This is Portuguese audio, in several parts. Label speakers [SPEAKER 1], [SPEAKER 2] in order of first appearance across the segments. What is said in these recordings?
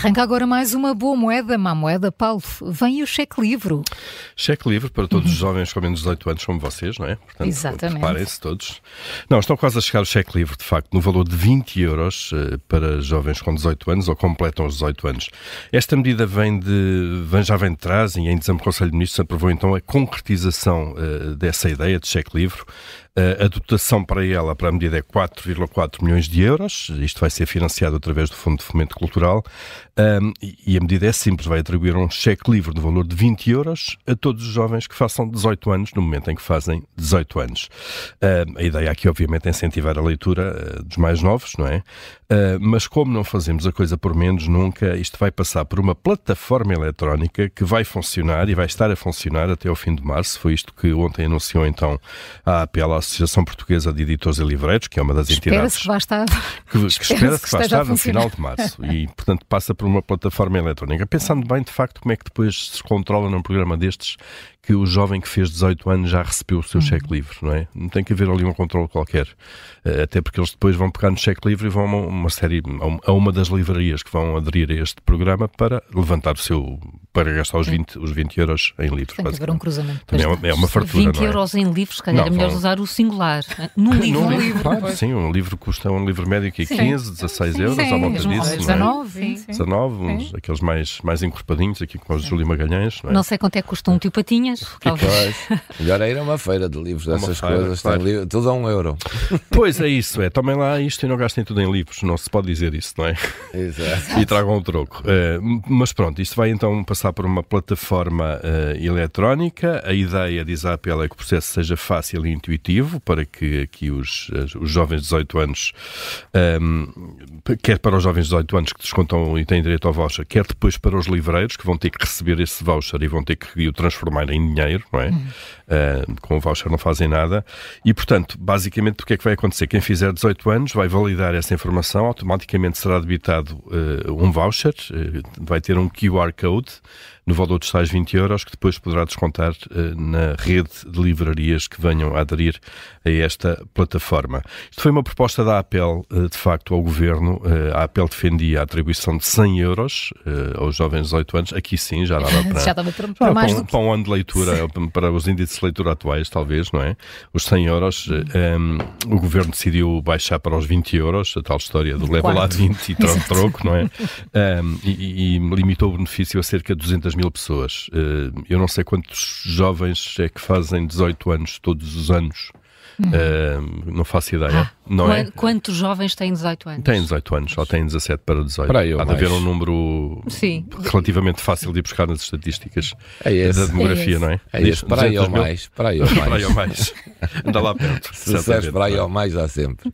[SPEAKER 1] arranca agora mais uma boa moeda, má moeda, Paulo. Vem o cheque livre.
[SPEAKER 2] Cheque livre para todos os jovens com menos de 18 anos como vocês, não é?
[SPEAKER 1] Portanto, Exatamente.
[SPEAKER 2] Preparem-se todos. Não, estão quase a chegar o cheque livre, de facto, no valor de 20 euros uh, para jovens com 18 anos ou completam os 18 anos. Esta medida vem de, vem, já vem de trás e em dezembro o Conselho de Ministros aprovou então a concretização uh, dessa ideia de cheque livre. A dotação para ela, para a medida, é 4,4 milhões de euros. Isto vai ser financiado através do Fundo de Fomento Cultural. Um, e a medida é simples, vai atribuir um cheque livre no valor de 20 euros a todos os jovens que façam 18 anos no momento em que fazem 18 anos. Um, a ideia aqui, obviamente, é incentivar a leitura uh, dos mais novos, não é? Uh, mas como não fazemos a coisa por menos nunca, isto vai passar por uma plataforma eletrónica que vai funcionar e vai estar a funcionar até ao fim de março. Foi isto que ontem anunciou então a APL, Associação Portuguesa de Editores e Livreiros, que é uma das entidades
[SPEAKER 1] que, vai estar...
[SPEAKER 2] que, que espera que, que vai estar no final de março. E, portanto, passa por uma plataforma eletrónica. Pensando bem, de facto, como é que depois se controla num programa destes que o jovem que fez 18 anos já recebeu o seu uhum. cheque livre, não é? Não tem que haver ali um controle qualquer. Eh, até porque eles depois vão pegar no cheque livre e vão a uma série, a uma das livrarias que vão aderir a este programa para levantar o seu para gastar os 20, os 20 euros em livros.
[SPEAKER 1] Tem que haver um cruzamento.
[SPEAKER 2] Também é uma, é uma fartura,
[SPEAKER 3] 20
[SPEAKER 2] é?
[SPEAKER 3] euros em livros, se calhar não, é melhor vão... usar o singular. Num livro.
[SPEAKER 2] Num livro, claro, sim, um livro custa um livro médio que é 15, 16 sim, euros, sim, à volta disso.
[SPEAKER 1] 19,
[SPEAKER 2] não é? 19, uns, aqueles mais, mais encorpadinhos, aqui com os Júlio Magalhães. Não, é?
[SPEAKER 3] não sei quanto é que custa um tio Patinhas.
[SPEAKER 4] Talvez. Melhor é ir a uma feira de livros, dessas feira, coisas, claro. livro, tudo a um euro.
[SPEAKER 2] Pois é isso, é. Tomem lá isto e não gastem tudo em livros, não se pode dizer isso, não é?
[SPEAKER 4] Exato.
[SPEAKER 2] E tragam o troco. Uh, mas pronto, isto vai então passar por uma plataforma forma uh, eletrónica. A ideia, diz a APL, é que o processo seja fácil e intuitivo para que aqui os, os jovens de 18 anos, um, ehm, quer para os jovens de 18 anos que descontam e têm direito ao voucher, quer depois para os livreiros que vão ter que receber esse voucher e vão ter que o transformar em dinheiro, não é? Uhum. Uh, com o voucher não fazem nada. E, portanto, basicamente, o que é que vai acontecer? Quem fizer 18 anos vai validar essa informação, automaticamente será debitado uh, um voucher, uh, vai ter um QR Code no valor dos tais 20 euros, que depois poderá descontar uh, na rede de livrarias que venham a aderir a esta plataforma. Isto foi uma proposta da APEL, uh, de facto, ao Governo. Uh, a APEL defendia a atribuição de 100 euros aos jovens de 18 anos. Aqui sim, já dava para,
[SPEAKER 1] já dava para, para, mais
[SPEAKER 2] para, um, para um ano de leitura, sim. para os índices de leitura atuais, talvez, não é? Os 100 euros. Um, o Governo decidiu baixar para os 20 euros, a tal história do leva lá 20 e troco, troco, não é? Um, e, e limitou o benefício a cerca de 200 mil pessoas. Eh, eu não sei quantos jovens é que fazem 18 anos todos os anos. Uh, não faço ideia. Ah, não
[SPEAKER 3] é? Quantos jovens têm 18 anos?
[SPEAKER 2] Têm 18 anos, só têm 17 para 18. Para aí, Há de haver um número Sim. relativamente fácil de ir buscar nas estatísticas é da demografia,
[SPEAKER 4] é
[SPEAKER 2] não é?
[SPEAKER 4] É esse, para aí ou mais. Para aí ou mais.
[SPEAKER 2] para aí ou mais. Anda lá perto.
[SPEAKER 4] Se disseres para aí ou mais, há sempre.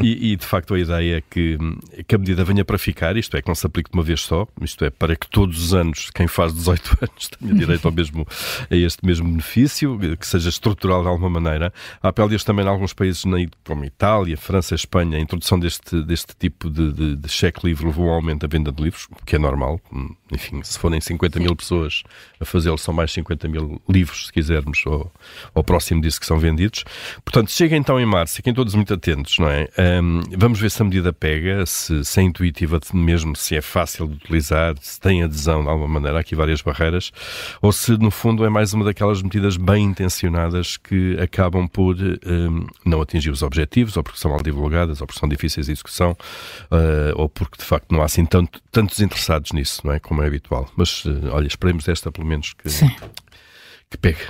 [SPEAKER 2] E, e, de facto a ideia é que, que a medida venha para ficar, isto é, que não se aplique de uma vez só, isto é, para que todos os anos quem faz 18 anos tenha direito ao mesmo, a este mesmo benefício, que seja estrutural de alguma maneira. A Também em alguns países, como Itália, França, Espanha, a introdução deste, deste tipo de, de, de cheque livre levou a um aumento da venda de livros, o que é normal. Enfim, se forem 50 mil pessoas a fazê-lo, são mais 50 mil livros, se quisermos, ou, ou próximo disso que são vendidos. Portanto, chega então em março, fiquem todos muito atentos, não é? Um, vamos ver se a medida pega, se, se é intuitiva mesmo, se é fácil de utilizar, se tem adesão de alguma maneira, há aqui várias barreiras, ou se no fundo é mais uma daquelas medidas bem intencionadas que acabam por um, não atingir os objetivos, ou porque são mal divulgadas, ou porque são difíceis de execução, uh, ou porque de facto não há assim tanto, tantos interessados nisso, não é? Como é habitual. Mas uh, olha, esperemos esta pelo menos que. Sim que pegue.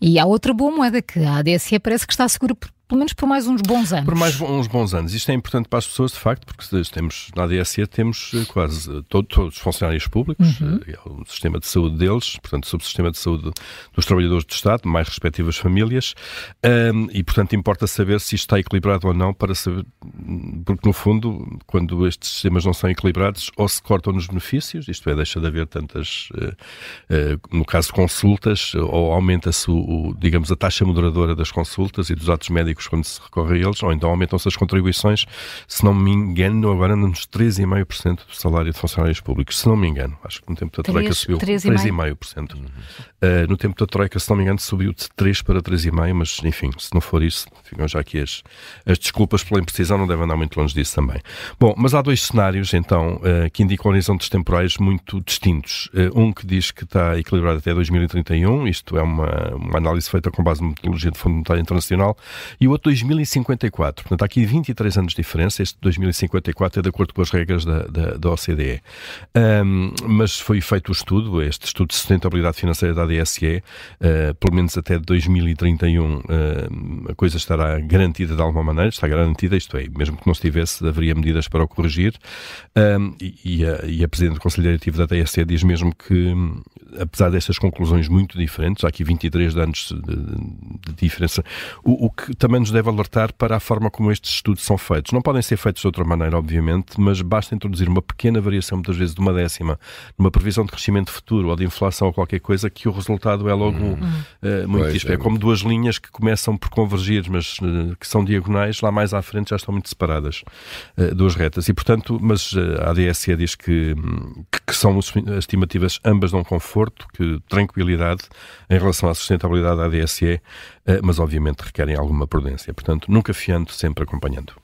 [SPEAKER 1] E há outra boa moeda que a ADSE parece que está segura pelo menos por mais uns bons anos.
[SPEAKER 2] Por mais uns bons anos. Isto é importante para as pessoas, de facto, porque temos, na ADSE temos eh, quase eh, todo, todos os funcionários públicos, uhum. Eh, o sistema de saúde deles, portanto, o sistema de saúde dos trabalhadores do Estado, mais respectivas famílias, um, e, portanto, importa saber se isto está equilibrado ou não, para saber, porque, no fundo, quando estes sistemas não são equilibrados, ou se cortam nos benefícios, isto é, deixa de haver tantas, uh, uh, no caso, consultas, ou aumenta-se, digamos, a taxa moderadora das consultas e dos atos médicos quando se recorre a eles, ou então aumentam-se as contribuições, se não me engano, agora nos 3,5% do salário de funcionários públicos, se não me engano. Acho que no tempo da Troika subiu 3,5%. Uhum. Uh, no tempo da Troika, se não me engano, subiu de 3 para 3,5%, mas enfim, se não for isso, ficam já aqui as, as desculpas pela imprecisão, não devem andar muito longe disso também. Bom, mas há dois cenários, então, uh, que indicam horizontes temporais muito distintos. Uh, um que diz que está equilibrado até 2031, isto é uma, uma análise feita com base na metodologia do Fundo Monetário Internacional, e o outro 2054. Portanto, há aqui 23 anos de diferença. Este 2054 é de acordo com as regras da, da, da OCDE. Um, mas foi feito o estudo, este estudo de sustentabilidade financeira da ADSE, uh, ah, pelo menos até 2031 uh, a coisa estará garantida de alguma maneira, está garantida, isto é, mesmo que não estivesse, haveria medidas para o corrigir. Um, e, a, e a Presidente do Conselho Diretivo da ADSE diz mesmo que, apesar destas conclusões muito diferentes, há aqui 23 anos de, de diferença, o, o, que também nos deve alertar para a forma como estes estudos são feitos. Não podem ser feitos de outra maneira, obviamente, mas basta introduzir uma pequena variação, muitas vezes de uma décima, numa previsão de crescimento futuro ou de inflação ou qualquer coisa, que o resultado é logo uhum. uh, muito pois, É, é como duas linhas que começam por convergir, mas uh, que são diagonais, lá mais à frente já estão muito separadas, uh, duas retas. E, portanto, mas a ADSE diz que, que, que são as estimativas ambas dão conforto, que tranquilidade em relação à sustentabilidade da ADSE, mas obviamente requerem alguma prudência. Portanto, nunca fiando, sempre acompanhando.